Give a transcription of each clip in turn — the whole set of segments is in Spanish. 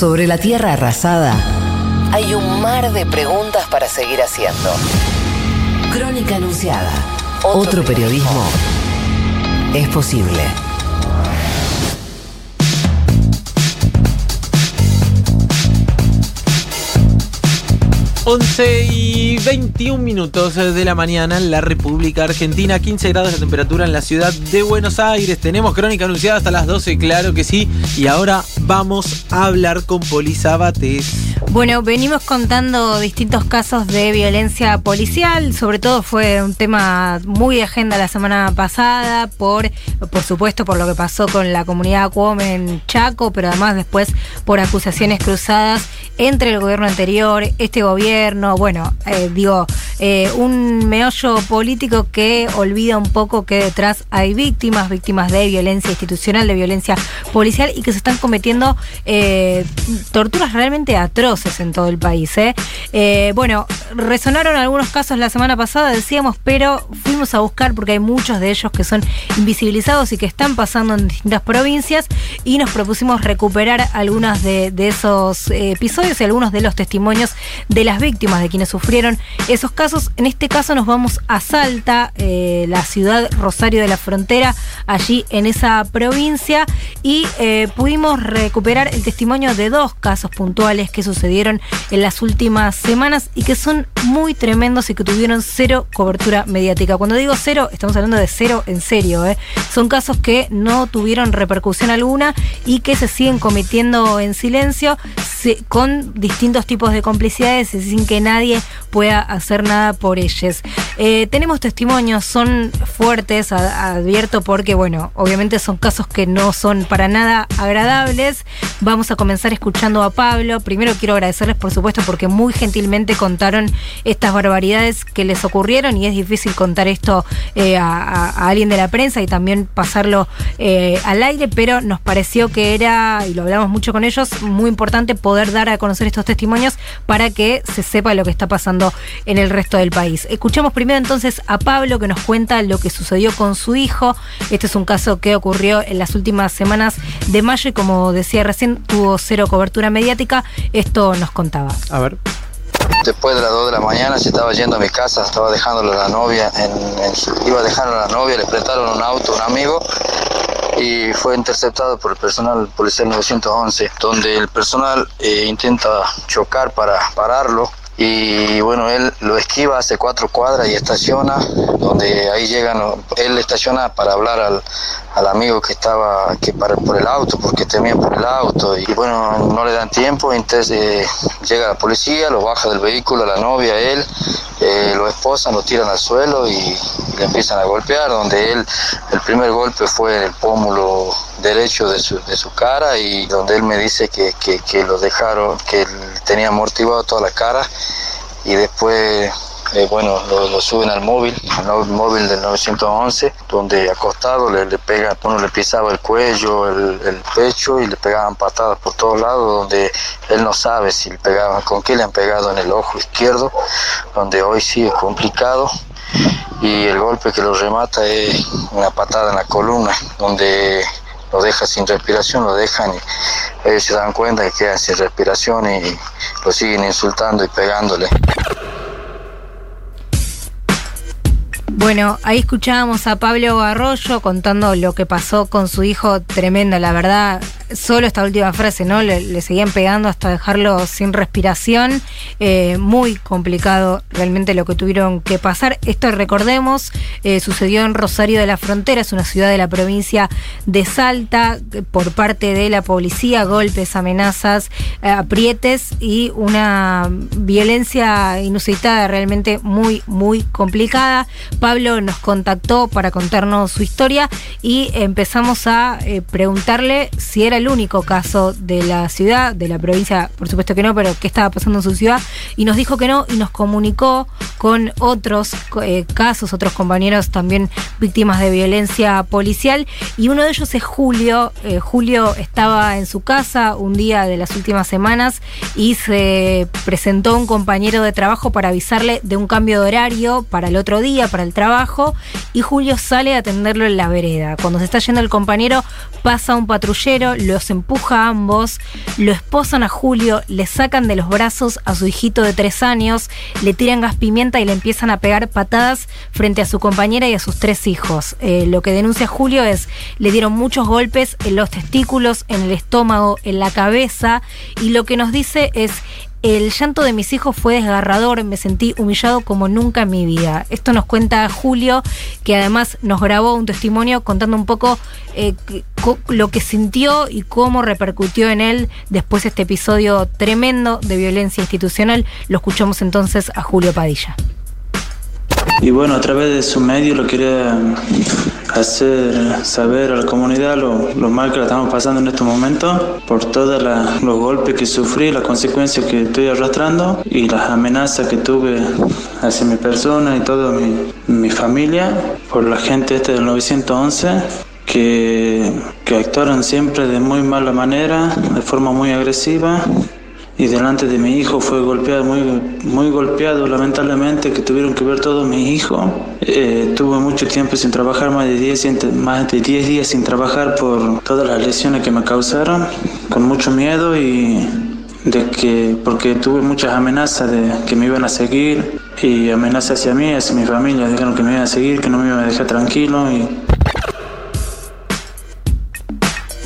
Sobre la tierra arrasada hay un mar de preguntas para seguir haciendo. Crónica Anunciada. Otro periodismo es posible. 11 y 21 minutos de la mañana en la República Argentina, 15 grados de temperatura en la ciudad de Buenos Aires. Tenemos crónica anunciada hasta las 12, claro que sí. Y ahora vamos a hablar con Poli Sabates. Bueno, venimos contando distintos casos de violencia policial, sobre todo fue un tema muy de agenda la semana pasada, por, por supuesto por lo que pasó con la comunidad Cuom en Chaco, pero además después por acusaciones cruzadas entre el gobierno anterior, este gobierno, bueno, eh, digo, eh, un meollo político que olvida un poco que detrás hay víctimas, víctimas de violencia institucional, de violencia policial y que se están cometiendo eh, torturas realmente atroces en todo el país. bueno, resonaron algunos casos la semana pasada, decíamos, pero fuimos a buscar porque hay muchos de ellos que son invisibilizados y que están pasando en distintas provincias y nos propusimos recuperar algunos de esos episodios y algunos de los testimonios de las víctimas, de quienes sufrieron esos casos en este caso nos vamos a Salta, eh, la ciudad Rosario de la Frontera, allí en esa provincia, y eh, pudimos recuperar el testimonio de dos casos puntuales que sucedieron en las últimas semanas y que son muy tremendos y que tuvieron cero cobertura mediática. Cuando digo cero, estamos hablando de cero en serio. ¿eh? Son casos que no tuvieron repercusión alguna y que se siguen cometiendo en silencio con distintos tipos de complicidades sin que nadie pueda hacer nada por ellos. Eh, tenemos testimonios, son fuertes, advierto, porque, bueno, obviamente son casos que no son para nada agradables. Vamos a comenzar escuchando a Pablo. Primero quiero agradecerles, por supuesto, porque muy gentilmente contaron estas barbaridades que les ocurrieron y es difícil contar esto eh, a, alguien de la prensa y también pasarlo eh, al aire, pero nos pareció que era, y lo hablamos mucho con ellos, muy importante poder dar a conocer estos testimonios para que se sepa lo que está pasando en el resto del país. Escuchamos primero entonces a Pablo que nos cuenta lo que sucedió con su hijo. Este es un caso que ocurrió en las últimas semanas de mayo y como decía recién tuvo cero cobertura mediática. Esto nos contaba. A ver. Después de las 2 de la mañana se estaba yendo a mi casa, estaba dejándolo a la novia, en, iba a dejarlo a la novia, le prestaron un auto a un amigo y fue interceptado por el personal policial 911, donde el personal eh, intenta chocar para pararlo y bueno, él lo esquiva hace cuatro cuadras y estaciona, donde ahí llegan, él estaciona para hablar al, al amigo que estaba que para, por el auto, porque temía por el auto, y bueno, no le dan tiempo, entonces eh, llega la policía, lo baja del vehículo, a la novia, él, eh, lo esposan, lo tiran al suelo y, le empiezan a golpear, donde él, el primer golpe fue en el pómulo derecho de su, de su cara y donde él me dice que, que, que lo dejaron, que tenía amortiguado toda la cara y después eh, bueno, lo, suben al móvil, al móvil del 911, donde acostado le, le pegan, uno le pisaba el cuello, el, pecho y le pegaban patadas por todos lados, donde él no sabe si le pegaban, con qué le han pegado en el ojo izquierdo, donde hoy sí es complicado. Y el golpe que lo remata es una patada en la columna, donde lo deja sin respiración, lo dejan y ellos se dan cuenta que quedan sin respiración y lo siguen insultando y pegándole. Bueno, ahí escuchábamos a Pablo Arroyo contando lo que pasó con su hijo, tremendo, la verdad, solo esta última frase, ¿no? Le, seguían pegando hasta dejarlo sin respiración. Eh, muy complicado realmente lo que tuvieron que pasar. Esto, recordemos, eh, sucedió en Rosario de la Frontera, es una ciudad de la provincia de Salta, por parte de la policía, golpes, amenazas, eh, aprietes y una violencia inusitada, realmente muy, muy complicada. Pablo nos contactó para contarnos su historia y empezamos a preguntarle si era el único caso de la ciudad, de la provincia, por supuesto que no, pero qué estaba pasando en su ciudad, y nos dijo que no, y nos comunicó con otros eh, casos, otros compañeros también víctimas de violencia policial, y uno de ellos es Julio. Eh, Julio estaba en su casa un día de las últimas semanas y se presentó un compañero de trabajo para avisarle de un cambio de horario para el otro día, para el trabajo, y Julio sale a atenderlo en la vereda. Cuando se está yendo el compañero, pasa un patrullero, los empuja a ambos, lo esposan a Julio, le sacan de los brazos a su hijito de tres años, le tiran gas pimienta y le empiezan a pegar patadas frente a su compañera y a sus tres hijos. Eh, lo que denuncia Julio es, le dieron muchos golpes en los testículos, en el estómago, en la cabeza, y lo que nos dice es, el llanto de mis hijos fue desgarrador, me sentí humillado como nunca en mi vida. Esto nos cuenta Julio, que además nos grabó un testimonio contando un poco eh, lo que sintió y cómo repercutió en él después de este episodio tremendo de violencia institucional. Lo escuchamos entonces a Julio Padilla. Y bueno, a través de su medio lo quería hacer saber a la comunidad lo, mal que estamos pasando en estos momentos por todos los golpes que sufrí, las consecuencias que estoy arrastrando y las amenazas que tuve hacia mi persona y toda mi, mi familia por la gente este del 911 que, que actuaron siempre de muy mala manera, de forma muy agresiva y delante de mi hijo fue golpeado, muy, muy golpeado lamentablemente, que tuvieron que ver todos mis hijos. Eh, tuve mucho tiempo sin trabajar, más de 10 más de 10 días sin trabajar por todas las lesiones que me causaron, con mucho miedo y de que porque tuve muchas amenazas de que me iban a seguir y amenazas hacia mí, hacia mi familia, dijeron que me iban a seguir, que no me iban a dejar tranquilo y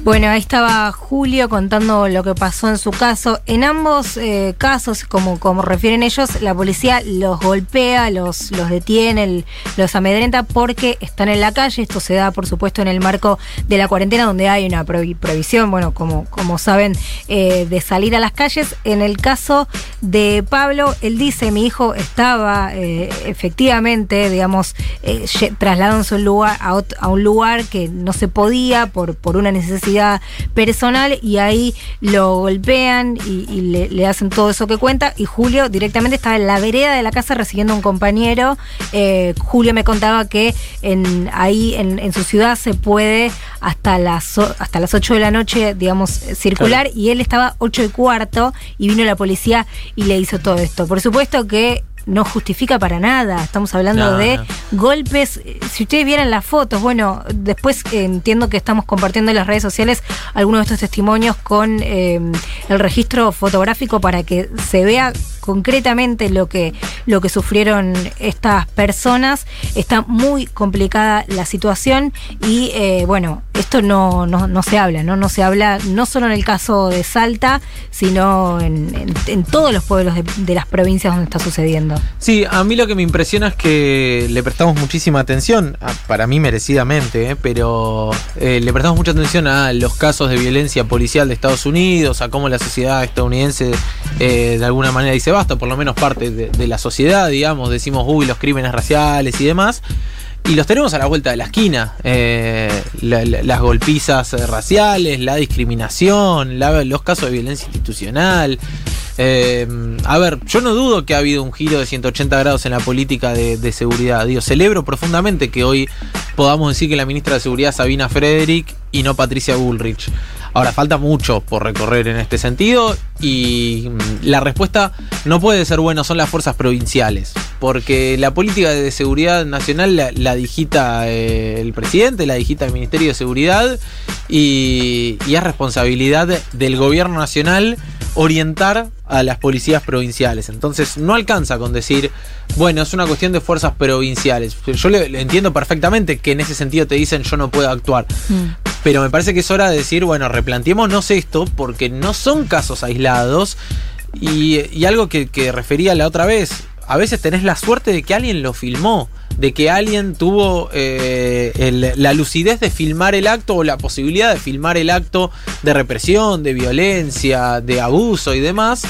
Bueno, ahí estaba Julio contando lo que pasó en su caso. En ambos eh, casos, como, como refieren ellos, la policía los golpea, los, los detiene, los amedrenta porque están en la calle. Esto se da, por supuesto, en el marco de la cuarentena, donde hay una prohibición, bueno, como, como saben, eh, de salir a las calles. En el caso de Pablo, él dice, mi hijo estaba eh, efectivamente, digamos, trasladándose un lugar, a, a un lugar que no se podía por, por una necesidad personal y ahí lo golpean y, le, hacen todo eso que cuenta y Julio directamente estaba en la vereda de la casa recibiendo a un compañero. Eh, Julio me contaba que en, ahí en, su ciudad se puede hasta las, hasta las 8 de la noche, digamos, circular y él estaba 8 y cuarto y vino la policía y le hizo todo esto. Por supuesto que no justifica para nada. Estamos hablando de golpes. Si ustedes vieran las fotos, bueno, después entiendo que estamos compartiendo en las redes sociales algunos de estos testimonios con eh, el registro fotográfico para que se vea concretamente lo que, lo que sufrieron estas personas. Está muy complicada la situación y eh, bueno, esto no, no, se habla, ¿no? No se habla no solo en el caso de Salta, sino en, todos los pueblos de las provincias donde está sucediendo. Sí, a mí lo que me impresiona es que le prestamos muchísima atención, para mí merecidamente, ¿eh? pero eh, le prestamos mucha atención a los casos de violencia policial de Estados Unidos, a cómo la sociedad estadounidense de alguna manera dice basta, por lo menos parte de, la sociedad, digamos, decimos, uy, los crímenes raciales y demás. Y los tenemos a la vuelta de la esquina. las golpizas raciales, la discriminación, los casos de violencia institucional. Eh, a ver, yo no dudo que ha habido un giro de 180 grados en la política de, seguridad. Digo, celebro profundamente que hoy podamos decir que la ministra de Seguridad es Sabina Frederick y no Patricia Bullrich. Ahora, falta mucho por recorrer en este sentido y mm, la respuesta no puede ser bueno, son las fuerzas provinciales, porque la política de seguridad nacional la, digita eh, el presidente, la digita el Ministerio de Seguridad y, es responsabilidad del gobierno nacional orientar a las policías provinciales. Entonces no alcanza con decir, bueno, es una cuestión de fuerzas provinciales. Yo le, entiendo perfectamente que en ese sentido te dicen yo no puedo actuar. Mm. Pero me parece que es hora de decir, bueno, replanteémonos esto porque no son casos aislados. Y, algo que, refería la otra vez, a veces tenés la suerte de que alguien lo filmó de que alguien tuvo eh, la lucidez de filmar el acto o la posibilidad de filmar el acto de represión, de violencia, de abuso y demás.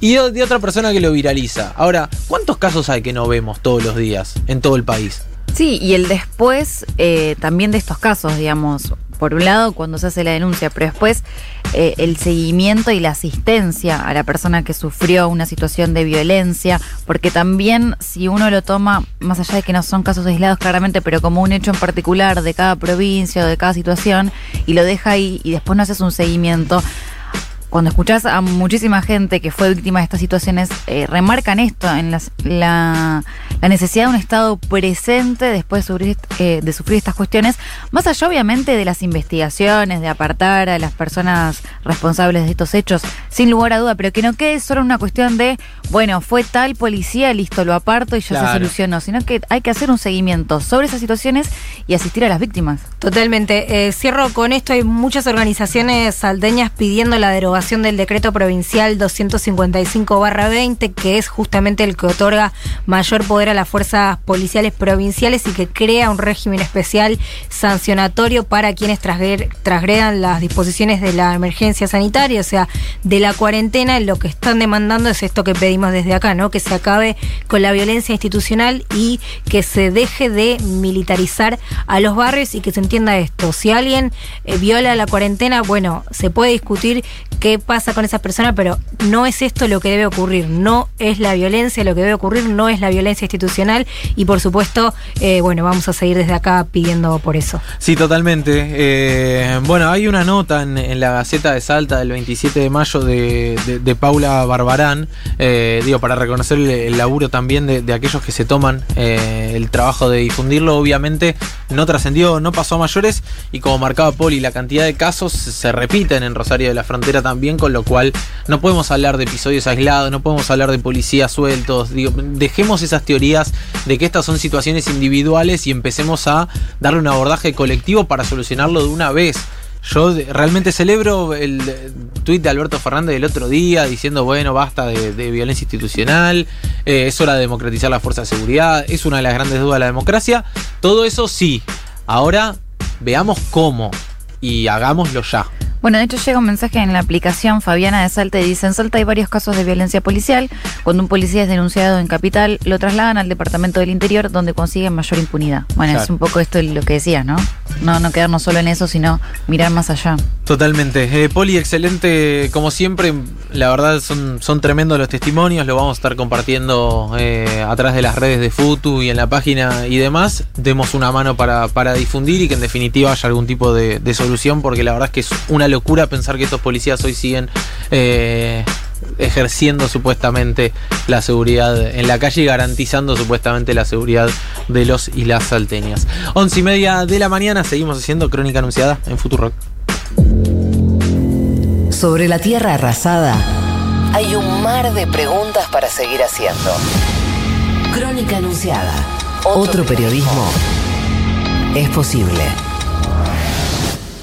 Y de otra persona que lo viraliza. Ahora, ¿cuántos casos hay que no vemos todos los días en todo el país? Sí, y el después eh, también de estos casos, digamos, por un lado cuando se hace la denuncia, pero después eh, el seguimiento y la asistencia a la persona que sufrió una situación de violencia, porque también si uno lo toma, más allá de que no son casos aislados claramente, pero como un hecho en particular de cada provincia o de cada situación, y lo deja ahí y después no haces un seguimiento, cuando escuchás a muchísima gente que fue víctima de estas situaciones, eh, remarcan esto, en la, la, necesidad de un Estado presente después de sufrir, eh, de sufrir estas cuestiones, más allá obviamente de las investigaciones, de apartar a las personas responsables de estos hechos, sin lugar a duda, pero que no quede solo una cuestión de, bueno, fue tal policía, listo, lo aparto y ya se solucionó, sino que hay que hacer un seguimiento sobre esas situaciones y asistir a las víctimas. Totalmente. Eh, cierro con esto, hay muchas organizaciones saldeñas pidiendo la derogación del decreto provincial 255-20, que es justamente el que otorga mayor poder a las fuerzas policiales provinciales y que crea un régimen especial sancionatorio para quienes trasgredan las disposiciones de la emergencia sanitaria, o sea, de la cuarentena. Lo que están demandando es esto que pedimos desde acá, ¿no? Que se acabe con la violencia institucional y que se deje de militarizar a los barrios y que se entienda esto. Si alguien eh, viola la cuarentena, bueno, se puede discutir qué pasa con esa persona, pero no es esto lo que debe ocurrir, no es la violencia, lo que debe ocurrir no es la violencia institucional y por supuesto, eh, bueno, vamos a seguir desde acá pidiendo por eso. Sí, totalmente. Eh, bueno, hay una nota en, la Gaceta de Salta del 27 de mayo de, Paula Barbarán, eh, digo, para reconocer el, laburo también de, aquellos que se toman el trabajo de difundirlo, obviamente no trascendió, no pasó a mayores y como marcaba Poli, la cantidad de casos se repiten en Rosario de la Frontera también con lo cual no podemos hablar de episodios aislados, no podemos hablar de policías sueltos. dejemos esas teorías de que estas son situaciones individuales y empecemos a darle un abordaje colectivo para solucionarlo de una vez. Yo realmente celebro el tuit de Alberto Fernández del otro día diciendo, bueno, basta de, violencia institucional, eh, es hora de democratizar la fuerza de seguridad, es una de las grandes dudas de la democracia. Todo eso sí. Ahora veamos cómo y hagámoslo ya. Bueno, de hecho llega un mensaje en la aplicación Fabiana de Salta y dice, en Salta hay varios casos de violencia policial. Cuando un policía es denunciado en Capital, lo trasladan al Departamento del Interior donde consiguen mayor impunidad. Bueno, es un poco esto lo que decías, ¿no? No, no quedarnos solo en eso, sino mirar más allá. Totalmente. Eh, Poli, excelente, como siempre. La verdad son, son tremendos los testimonios, lo vamos a estar compartiendo eh, a través de las redes de Futu y en la página y demás. Demos una mano para, para difundir y que en definitiva haya algún tipo de, de solución, porque la verdad es que es una locura pensar que estos policías hoy siguen eh, ejerciendo supuestamente la seguridad en la calle y garantizando supuestamente la seguridad de los y las salteñas. Once y media de la mañana seguimos haciendo crónica anunciada en Futurock. Sobre la tierra arrasada hay un mar de preguntas para seguir haciendo. Crónica anunciada. Otro periodismo es posible.